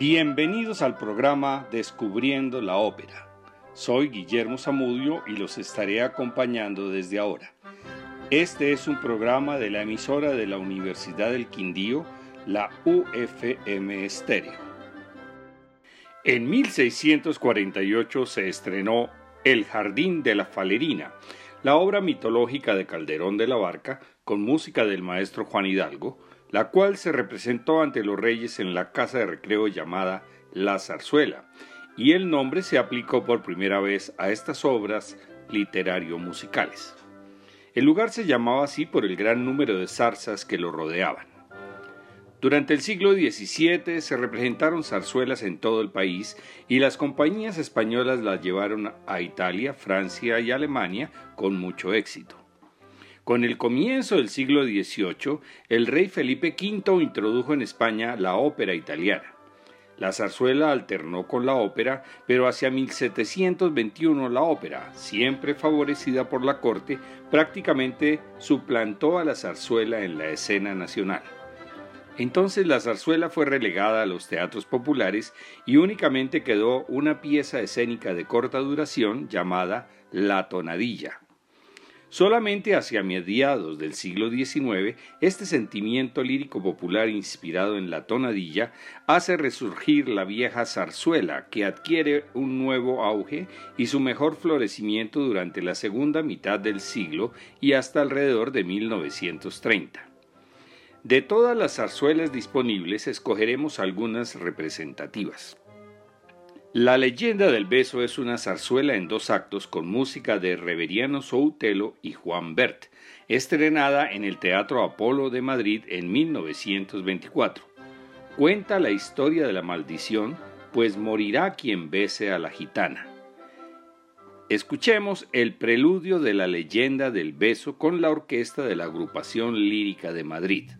Bienvenidos al programa Descubriendo la Ópera. Soy Guillermo Zamudio y los estaré acompañando desde ahora. Este es un programa de la emisora de la Universidad del Quindío, la UFM Estéreo. En 1648 se estrenó El Jardín de la Falerina, la obra mitológica de Calderón de la Barca, con música del maestro Juan Hidalgo, la cual se representó ante los reyes en la casa de recreo llamada La Zarzuela, y el nombre se aplicó por primera vez a estas obras literario-musicales. El lugar se llamaba así por el gran número de zarzas que lo rodeaban. Durante el siglo XVII se representaron zarzuelas en todo el país y las compañías españolas las llevaron a Italia, Francia y Alemania con mucho éxito. Con el comienzo del siglo XVIII, el rey Felipe V introdujo en España la ópera italiana. La zarzuela alternó con la ópera, pero hacia 1721 la ópera, siempre favorecida por la corte, prácticamente suplantó a la zarzuela en la escena nacional. Entonces la zarzuela fue relegada a los teatros populares y únicamente quedó una pieza escénica de corta duración llamada La Tonadilla. Solamente hacia mediados del siglo XIX, este sentimiento lírico popular inspirado en la tonadilla hace resurgir la vieja zarzuela, que adquiere un nuevo auge y su mejor florecimiento durante la segunda mitad del siglo y hasta alrededor de 1930. De todas las zarzuelas disponibles, escogeremos algunas representativas. La leyenda del beso es una zarzuela en dos actos con música de Reveriano Soutelo y Juan Bert, estrenada en el Teatro Apolo de Madrid en 1924. Cuenta la historia de la maldición, pues morirá quien bese a la gitana. Escuchemos el preludio de la leyenda del beso con la orquesta de la agrupación lírica de Madrid.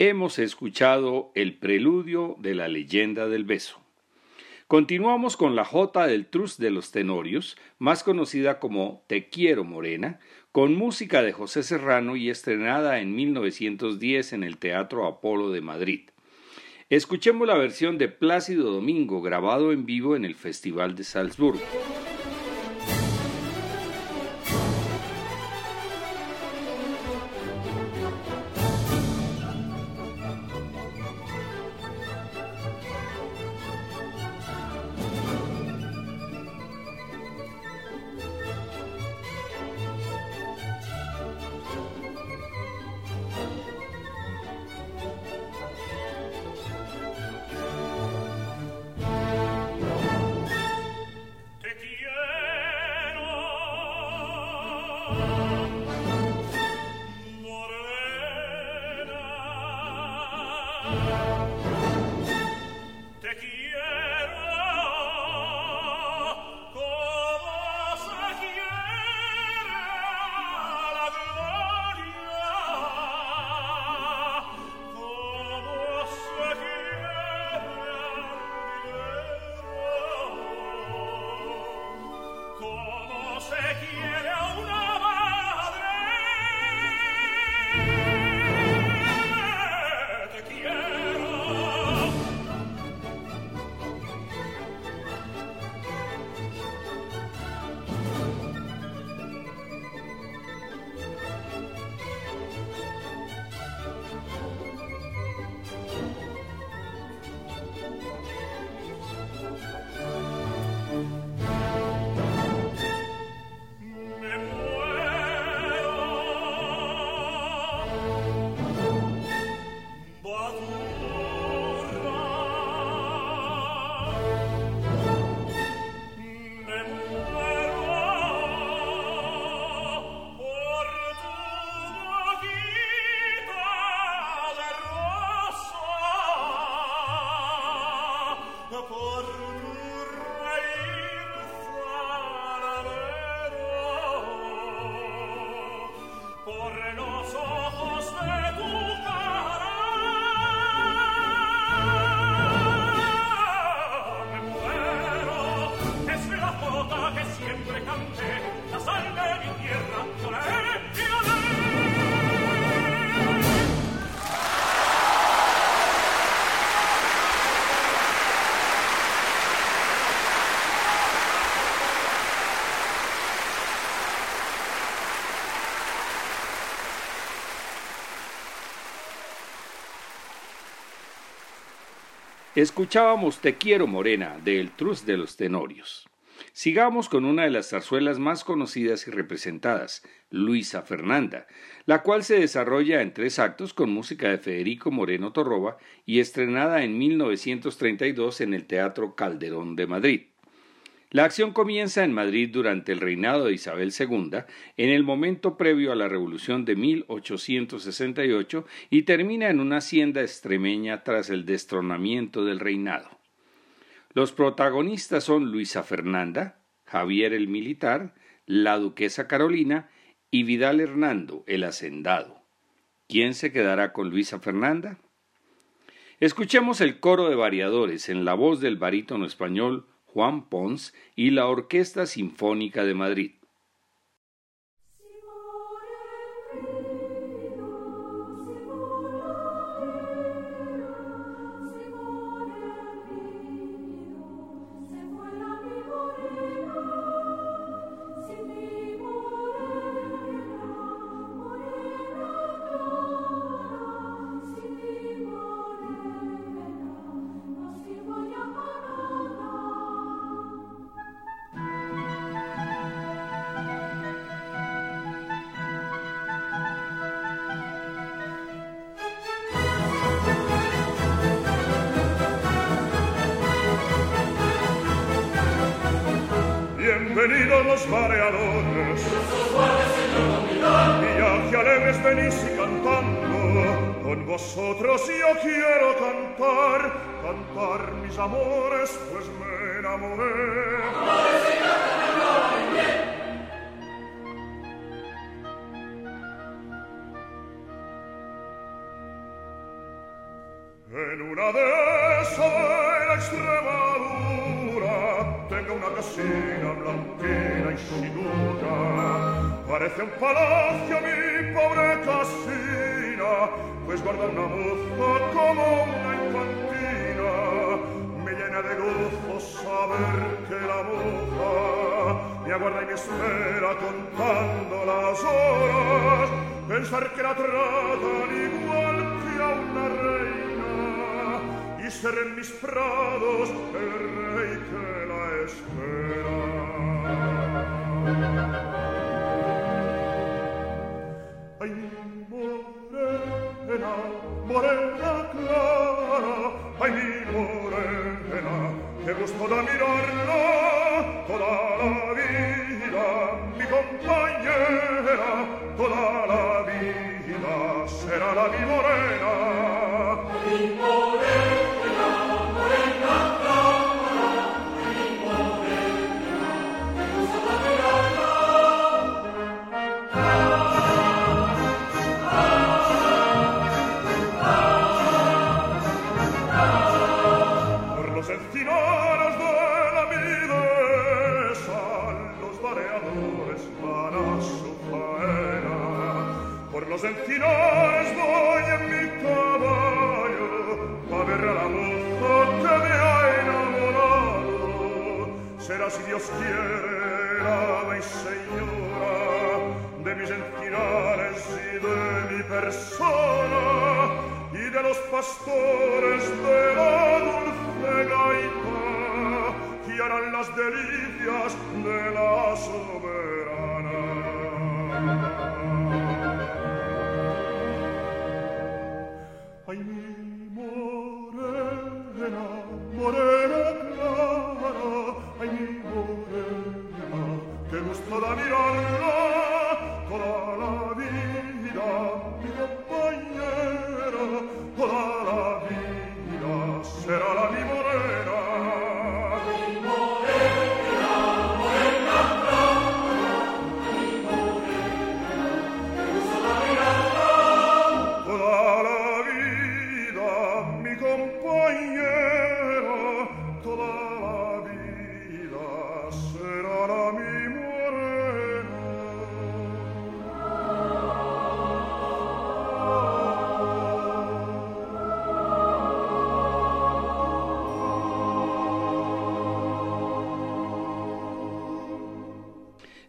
Hemos escuchado el preludio de la leyenda del beso. Continuamos con la Jota del Trus de los Tenorios, más conocida como Te quiero Morena, con música de José Serrano y estrenada en 1910 en el Teatro Apolo de Madrid. Escuchemos la versión de Plácido Domingo grabado en vivo en el Festival de Salzburgo. Escuchábamos Te quiero morena de El Trus de los Tenorios. Sigamos con una de las zarzuelas más conocidas y representadas, Luisa Fernanda, la cual se desarrolla en tres actos con música de Federico Moreno Torroba y estrenada en 1932 en el Teatro Calderón de Madrid. La acción comienza en Madrid durante el reinado de Isabel II, en el momento previo a la Revolución de 1868, y termina en una hacienda extremeña tras el destronamiento del reinado. Los protagonistas son Luisa Fernanda, Javier el Militar, la Duquesa Carolina y Vidal Hernando, el Hacendado. ¿Quién se quedará con Luisa Fernanda? Escuchemos el coro de variadores en la voz del barítono español Juan Pons y la Orquesta Sinfónica de Madrid. Bienvenidos los mareadores, y ya que alegres venís y cantando, con vosotros yo quiero cantar, cantar mis amores, pues me enamoré. En una casina blanquina y sin duda parece un palacio mi pobre casina. Pues guarda una moza como una infantina. Me llena de gozo saber que la moza me aguarda y me espera contando las horas. Pensar que la tratan igual que a una reina ser mis prados, el rey que la espera. Ay, morena, morena clara, ay, mi morena, que gusto da mirarla, toda la vida, mi compañera, toda la vida, será la mi morena. Mi morena. Y de los pastores de la dulce gaita que las delicias de la soberana.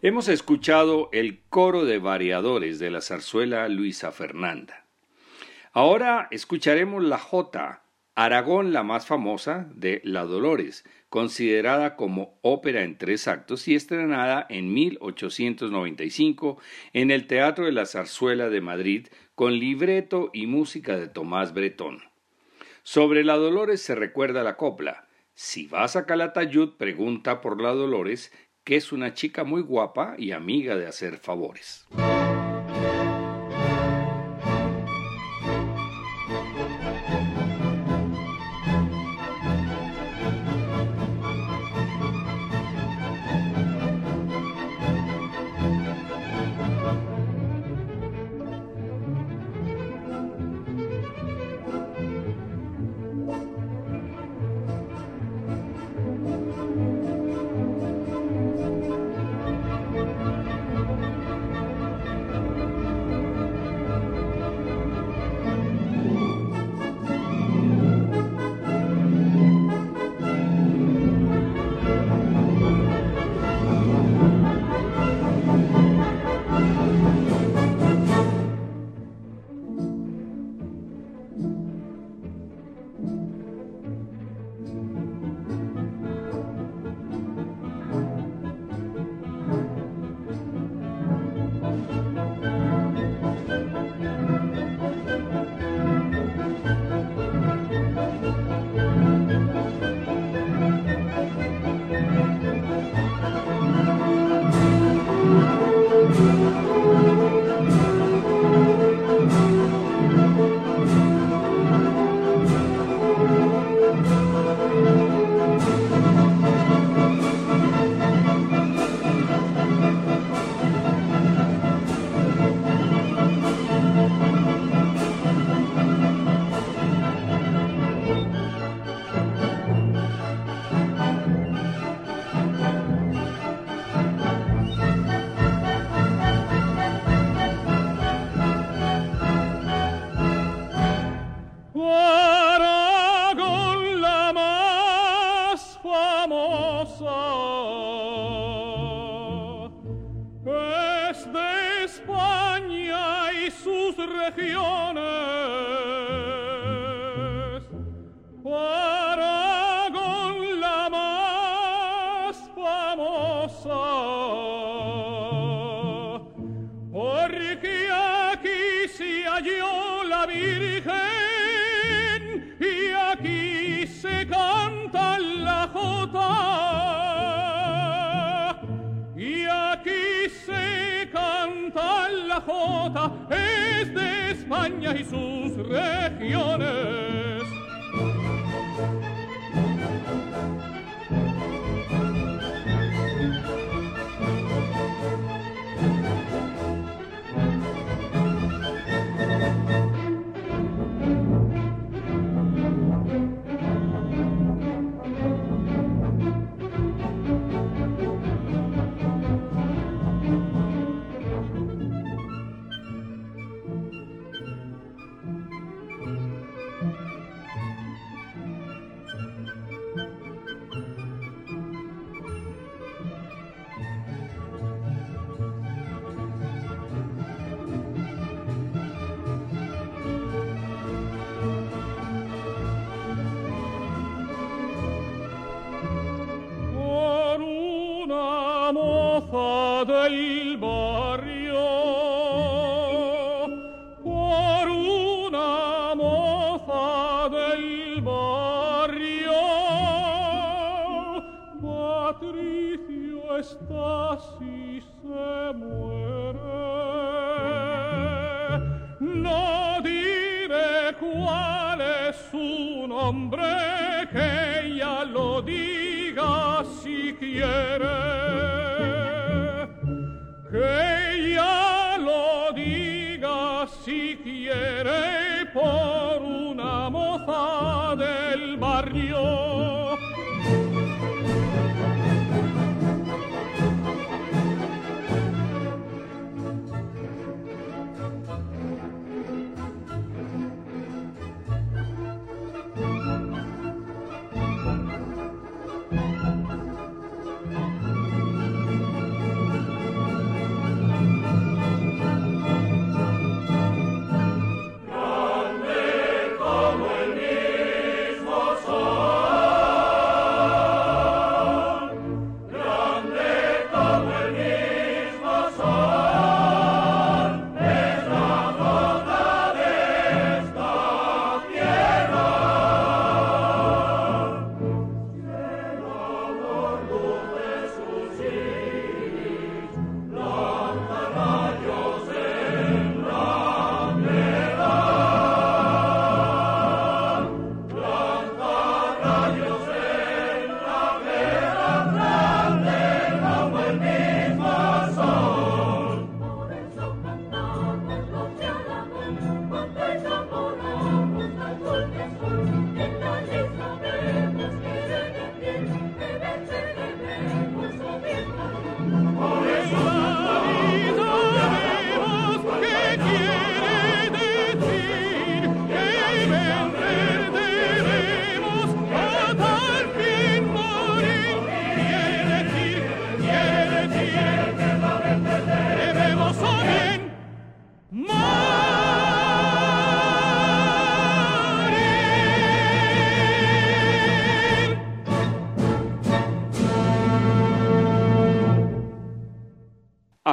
Hemos escuchado el coro de variadores de la zarzuela Luisa Fernanda. Ahora escucharemos la Jota, Aragón la más famosa de La Dolores, considerada como ópera en tres actos y estrenada en 1895 en el Teatro de la Zarzuela de Madrid con libreto y música de Tomás Bretón. Sobre La Dolores se recuerda la copla. Si vas a Calatayud, pregunta por La Dolores, que es una chica muy guapa y amiga de hacer favores.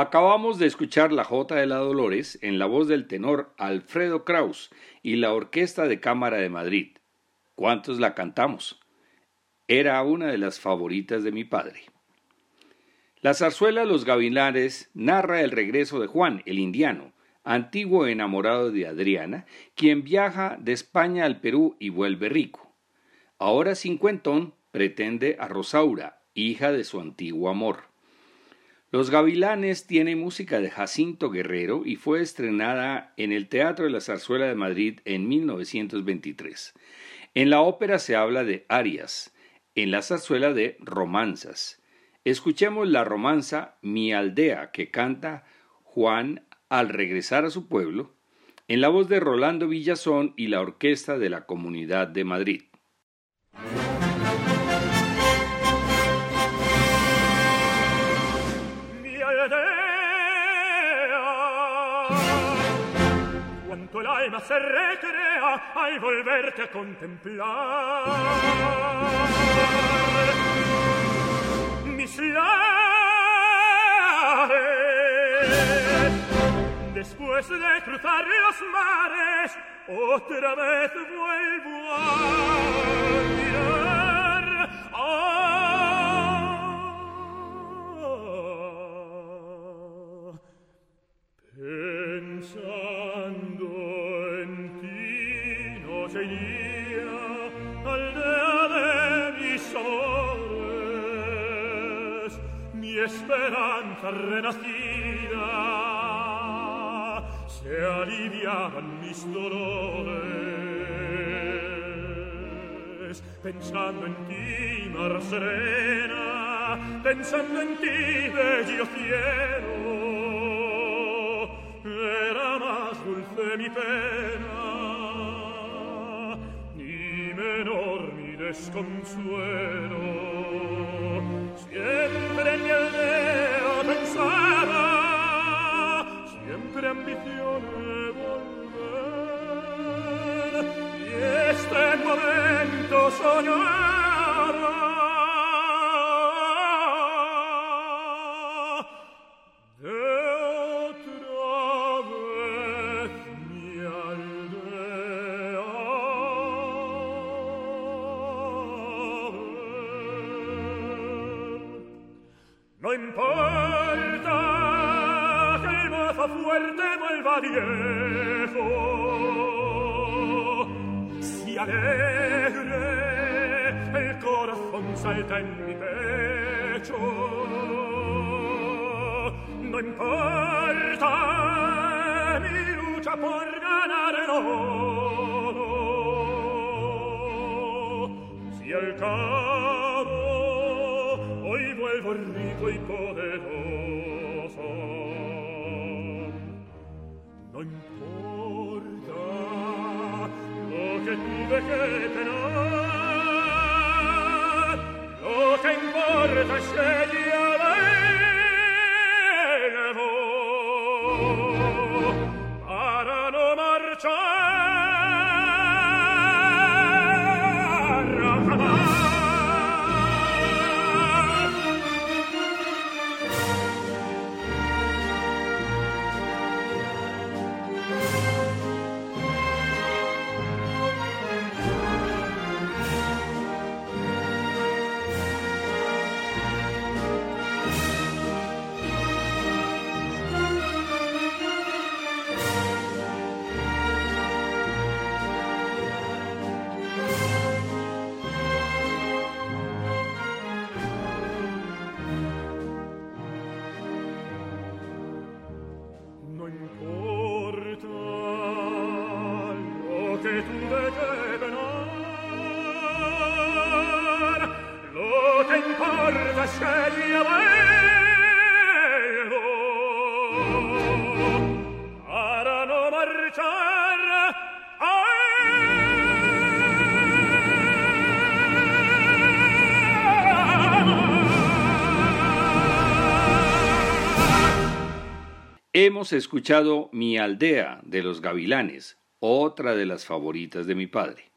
Acabamos de escuchar la Jota de la Dolores en la voz del tenor Alfredo Kraus y la Orquesta de Cámara de Madrid. ¿Cuántos la cantamos? Era una de las favoritas de mi padre. La zarzuela Los Gavilares narra el regreso de Juan, el indiano, antiguo enamorado de Adriana, quien viaja de España al Perú y vuelve rico. Ahora cincuentón pretende a Rosaura, hija de su antiguo amor. Los Gavilanes tiene música de Jacinto Guerrero y fue estrenada en el Teatro de la Zarzuela de Madrid en 1923. En la ópera se habla de arias, en la zarzuela de romanzas. Escuchemos la romanza Mi aldea que canta Juan al regresar a su pueblo, en la voz de Rolando Villazón y la orquesta de la Comunidad de Madrid. Alma se recrea al volverte a contemplar. Mis lares, después de cruzar los mares, otra vez vuelvo a mirar. Pensando mi esperanza renacida, se aliviaban mis dolores. Pensando en ti, mar serena, pensando en ti, bello cielo, era más dulce mi pena. Ni menor desconsuelo siempre en mi aldea pensaba siempre ambición de volver. Y este momento soñaba Hemos escuchado Mi aldea de los gavilanes, otra de las favoritas de mi padre.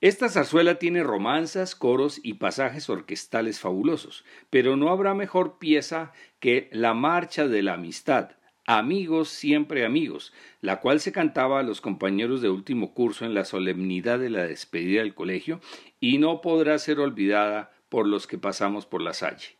Esta zarzuela tiene romanzas, coros y pasajes orquestales fabulosos, pero no habrá mejor pieza que La Marcha de la Amistad, Amigos siempre amigos, la cual se cantaba a los compañeros de último curso en la solemnidad de la despedida del colegio y no podrá ser olvidada por los que pasamos por la salle.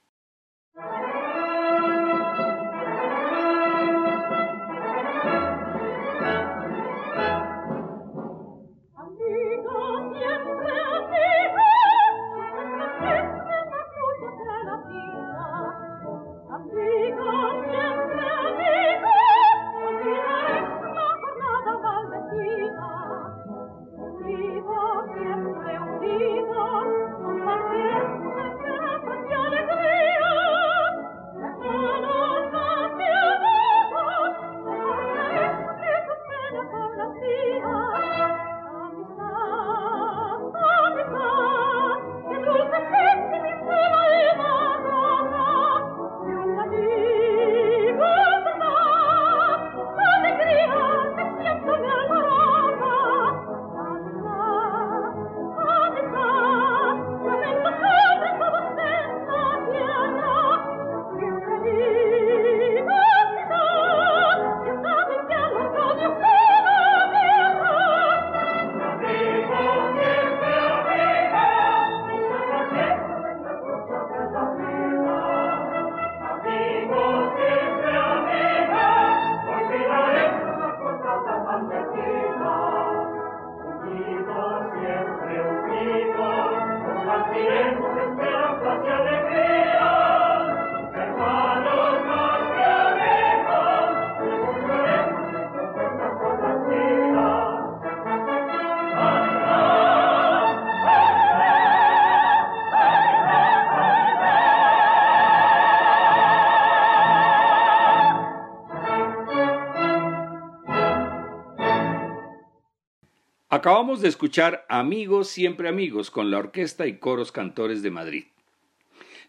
Acabamos de escuchar Amigos, siempre amigos, con la Orquesta y Coros Cantores de Madrid.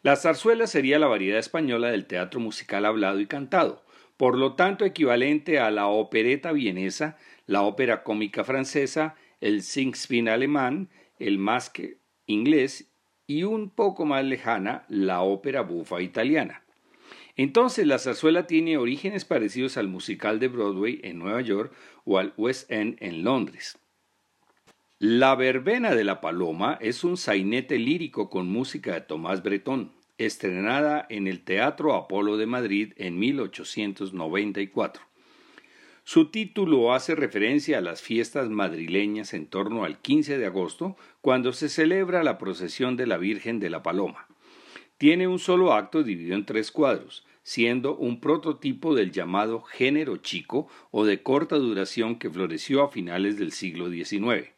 La zarzuela sería la variedad española del teatro musical hablado y cantado, por lo tanto equivalente a la opereta vienesa, la ópera cómica francesa, el Singspiel alemán, el masque inglés y un poco más lejana, la ópera bufa italiana. Entonces la zarzuela tiene orígenes parecidos al musical de Broadway en Nueva York o al West End en Londres. La verbena de la paloma es un sainete lírico con música de Tomás Bretón, estrenada en el Teatro Apolo de Madrid en 1894. Su título hace referencia a las fiestas madrileñas en torno al 15 de agosto, cuando se celebra la procesión de la Virgen de la Paloma. Tiene un solo acto dividido en tres cuadros, siendo un prototipo del llamado género chico o de corta duración que floreció a finales del siglo XIX.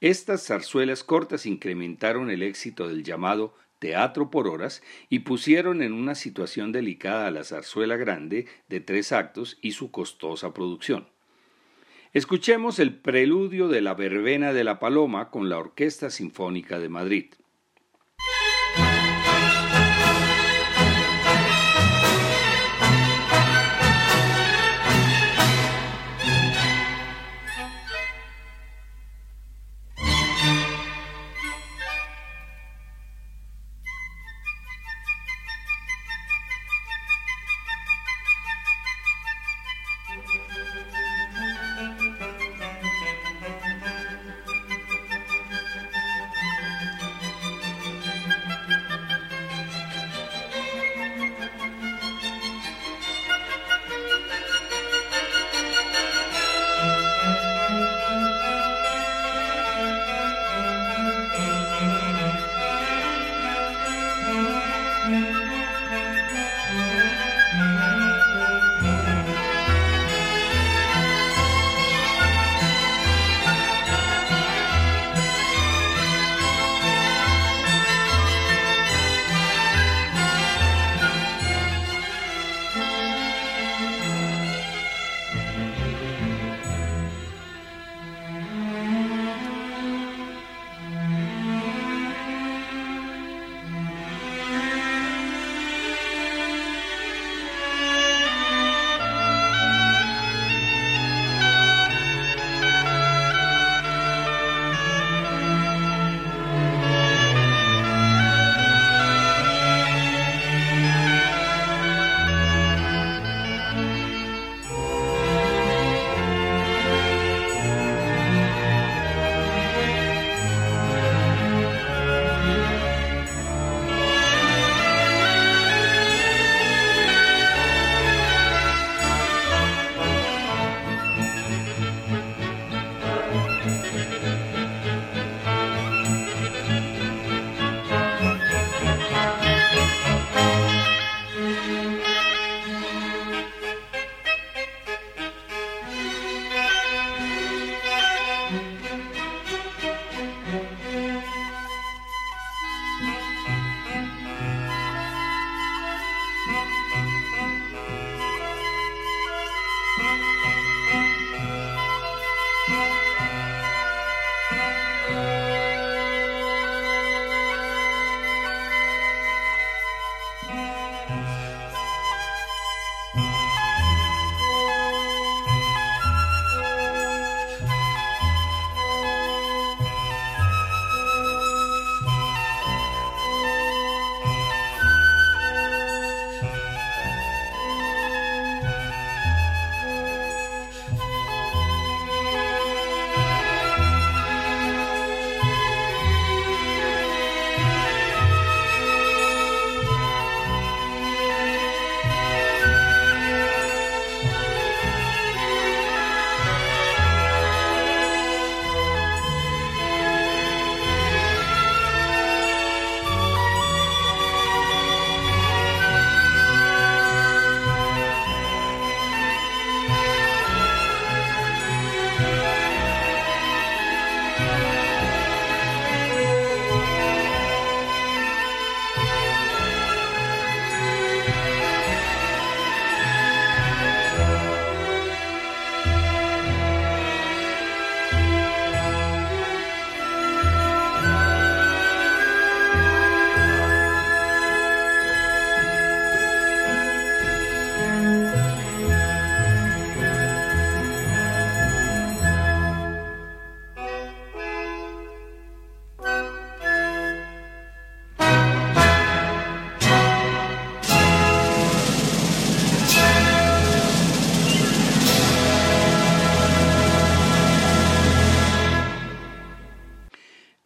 Estas zarzuelas cortas incrementaron el éxito del llamado teatro por horas y pusieron en una situación delicada a la zarzuela grande de tres actos y su costosa producción. Escuchemos el preludio de la verbena de la paloma con la Orquesta Sinfónica de Madrid.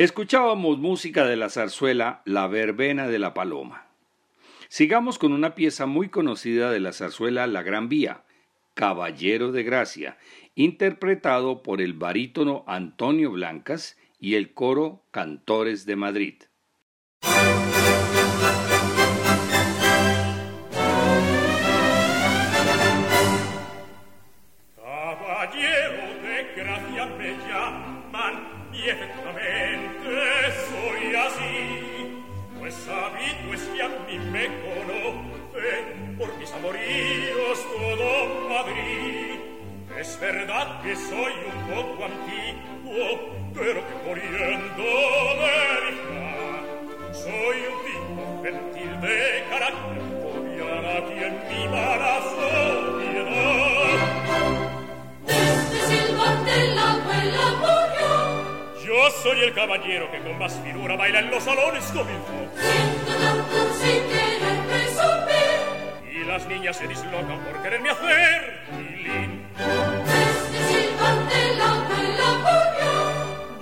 Escuchábamos música de la zarzuela La Verbena de la Paloma. Sigamos con una pieza muy conocida de la zarzuela La Gran Vía, Caballero de Gracia, interpretado por el barítono Antonio Blancas y el coro Cantores de Madrid. Verdad que soy un poco antiguo, pero que muriendo de soy un tipo gentil de carácter, odiar a quien mi mala sociedad. Desde silbante el abuela murió. Yo soy el caballero que con más figura baila en los salones con el Siento tanto las niñas se dislocan por quererme hacer tilín.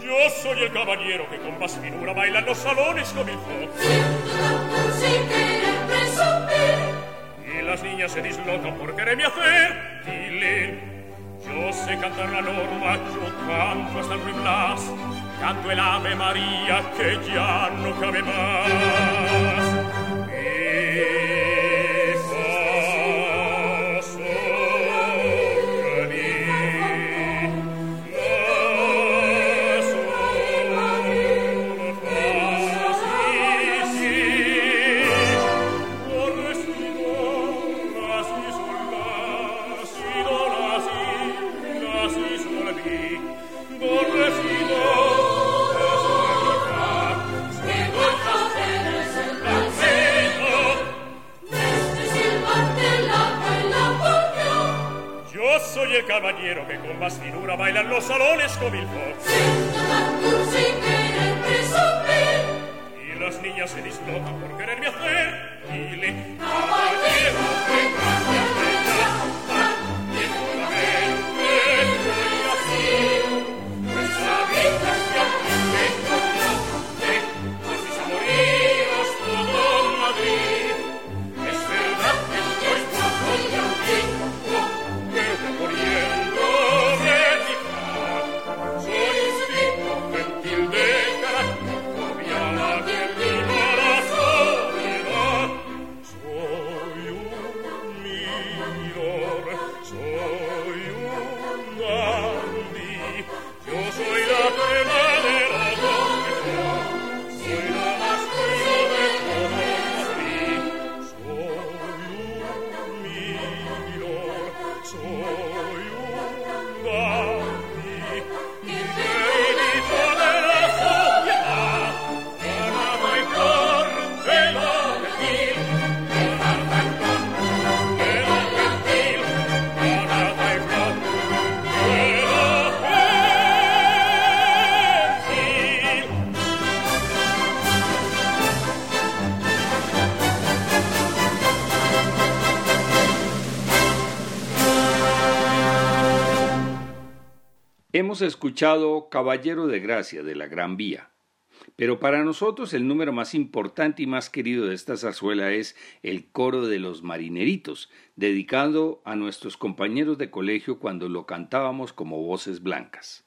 Yo soy el caballero que con más finura baila en los salones con mi. Y las niñas se dislocan por quererme hacer tilín. Yo sé cantar la norma, yo canto hasta el Blas, canto el Ave María que ya no cabe más. Escuchado Caballero de Gracia de la Gran Vía, pero para nosotros el número más importante y más querido de esta zarzuela es el coro de los marineritos, dedicado a nuestros compañeros de colegio cuando lo cantábamos como voces blancas.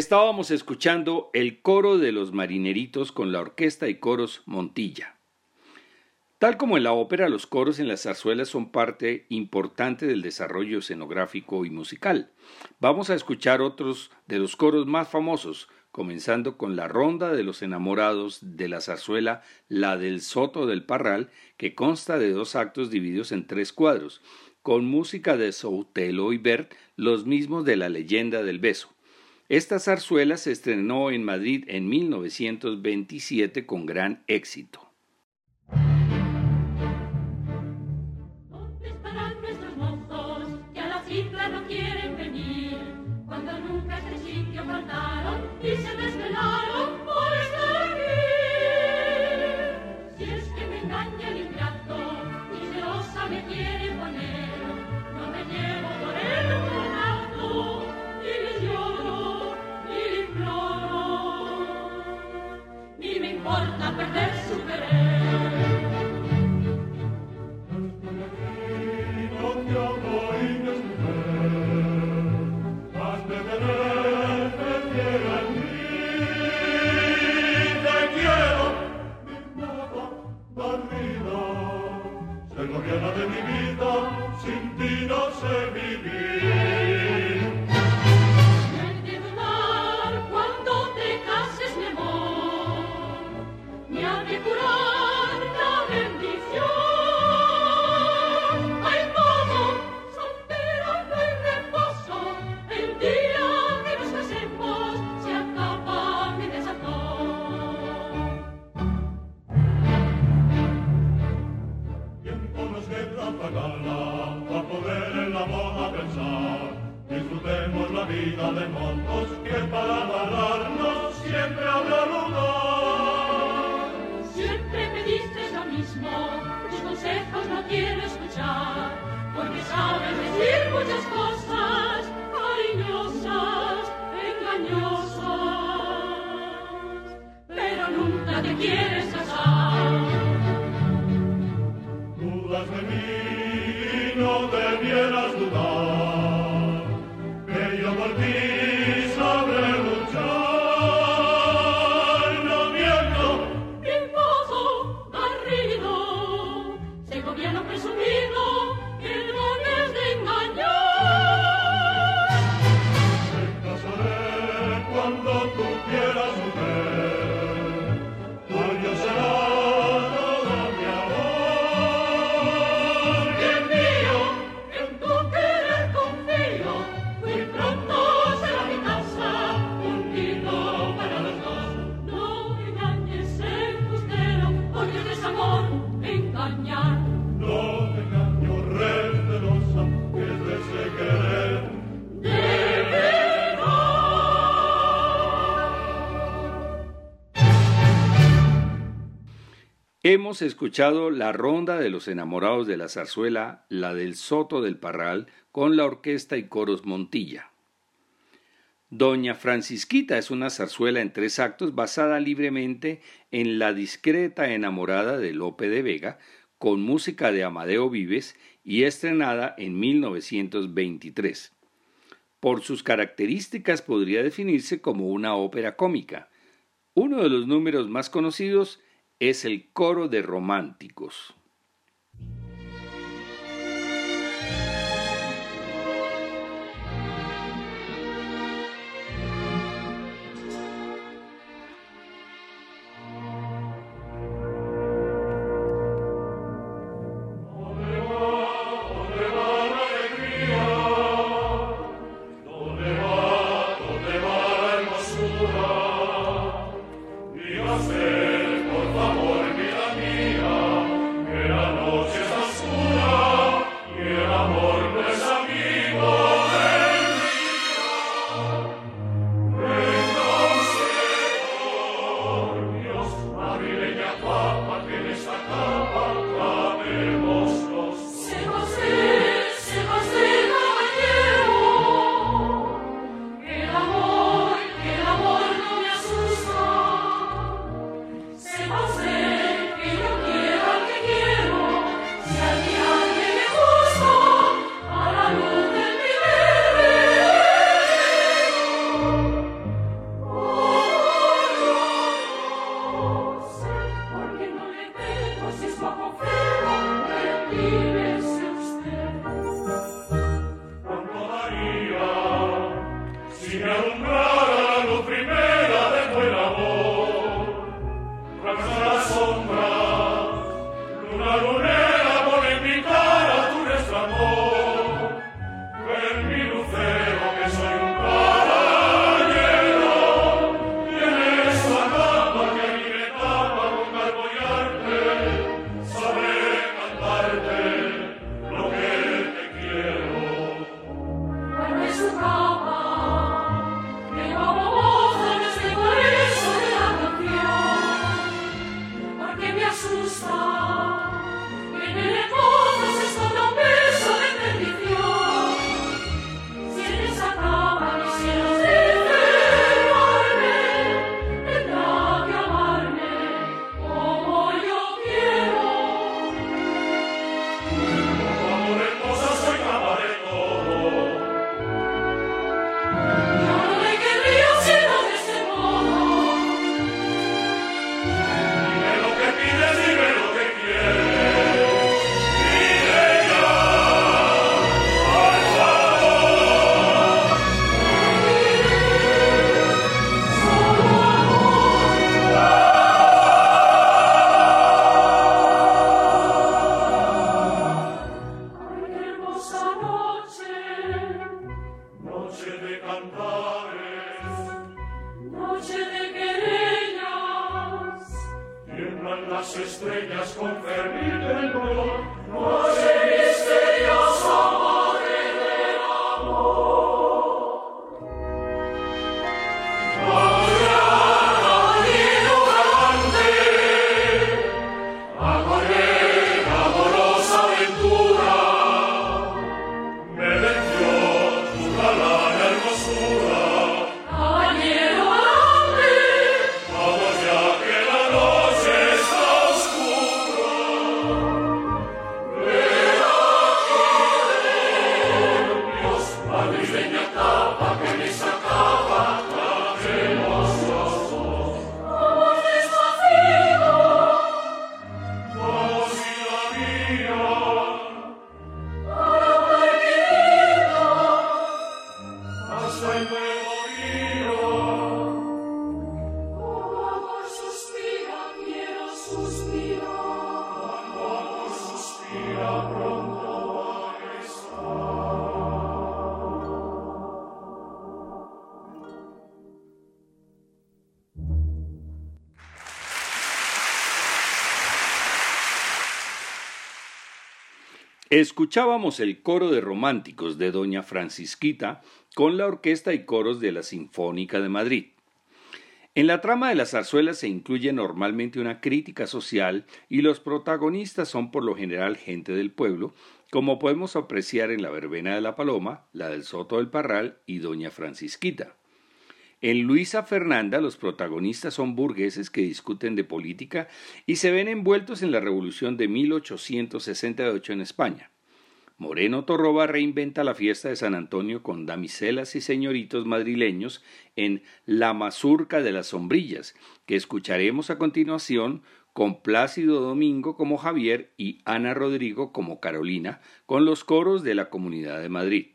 Estábamos escuchando el coro de los marineritos con la orquesta y coros Montilla. Tal como en la ópera, los coros en las zarzuelas son parte importante del desarrollo escenográfico y musical. Vamos a escuchar otros de los coros más famosos, comenzando con la Ronda de los Enamorados de la zarzuela La del Soto del Parral, que consta de dos actos divididos en tres cuadros, con música de Soutelo y Bert, los mismos de la leyenda del beso. Esta zarzuela se estrenó en Madrid en 1927 con gran éxito. Tus consejos no quiero escuchar, porque sabes decir muchas cosas cariñosas, engañosas, pero nunca te quieres casar. Hemos escuchado la ronda de los enamorados de la zarzuela, la del Soto del Parral, con la orquesta y coros Montilla. Doña Francisquita es una zarzuela en tres actos basada libremente en la discreta enamorada de Lope de Vega, con música de Amadeo Vives y estrenada en 1923. Por sus características podría definirse como una ópera cómica. Uno de los números más conocidos es el coro de románticos. Escuchábamos el coro de románticos de Doña Francisquita con la orquesta y coros de la Sinfónica de Madrid. En la trama de las zarzuelas se incluye normalmente una crítica social y los protagonistas son por lo general gente del pueblo, como podemos apreciar en la verbena de la Paloma, la del Soto del Parral y Doña Francisquita. En Luisa Fernanda los protagonistas son burgueses que discuten de política y se ven envueltos en la revolución de 1868 en España. Moreno Torroba reinventa la fiesta de San Antonio con damiselas y señoritos madrileños en La Mazurca de las Sombrillas, que escucharemos a continuación con Plácido Domingo como Javier y Ana Rodrigo como Carolina, con los coros de la Comunidad de Madrid.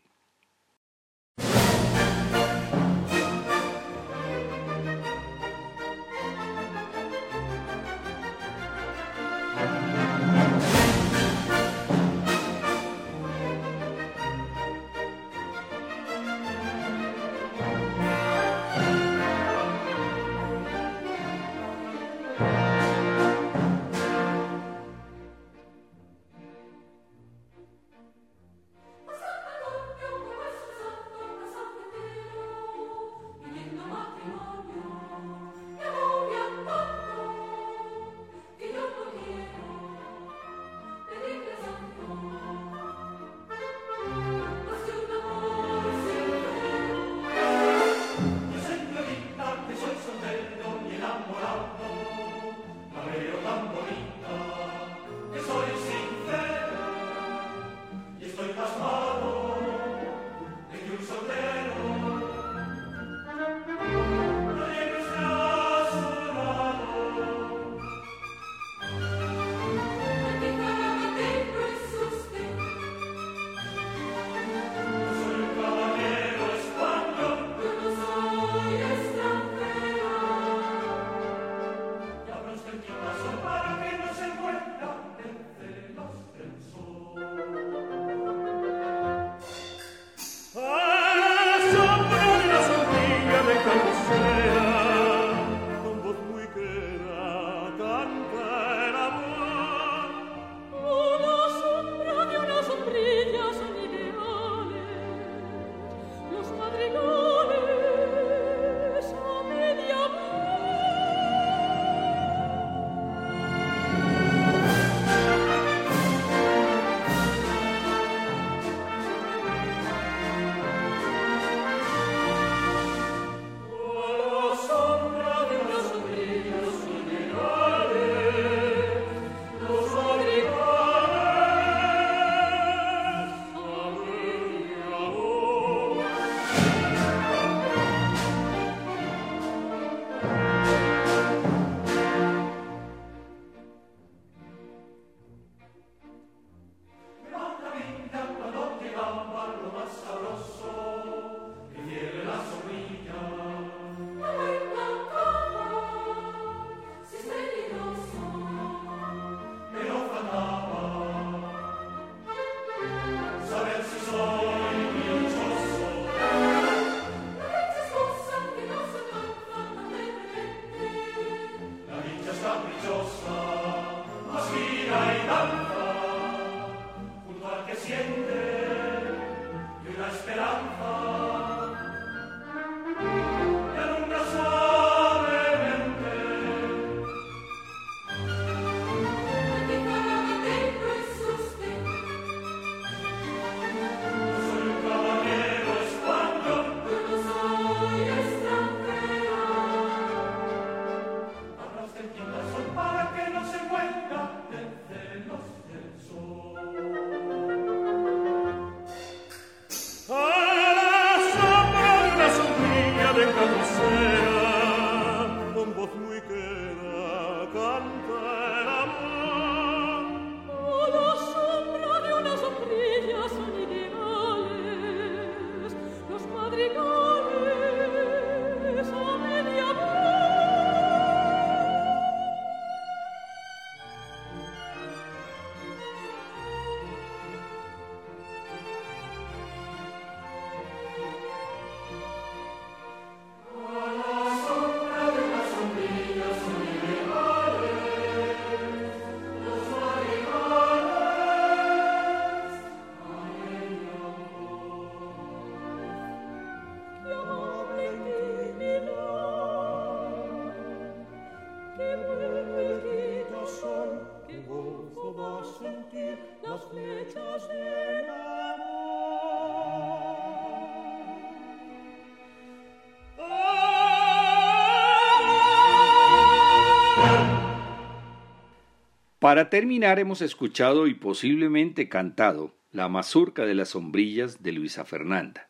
Para terminar hemos escuchado y posiblemente cantado La mazurca de las sombrillas de Luisa Fernanda.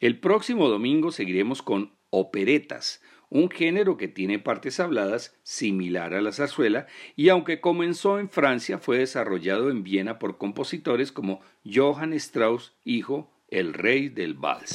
El próximo domingo seguiremos con operetas, un género que tiene partes habladas similar a la zarzuela y aunque comenzó en Francia fue desarrollado en Viena por compositores como Johann Strauss, hijo, el rey del vals.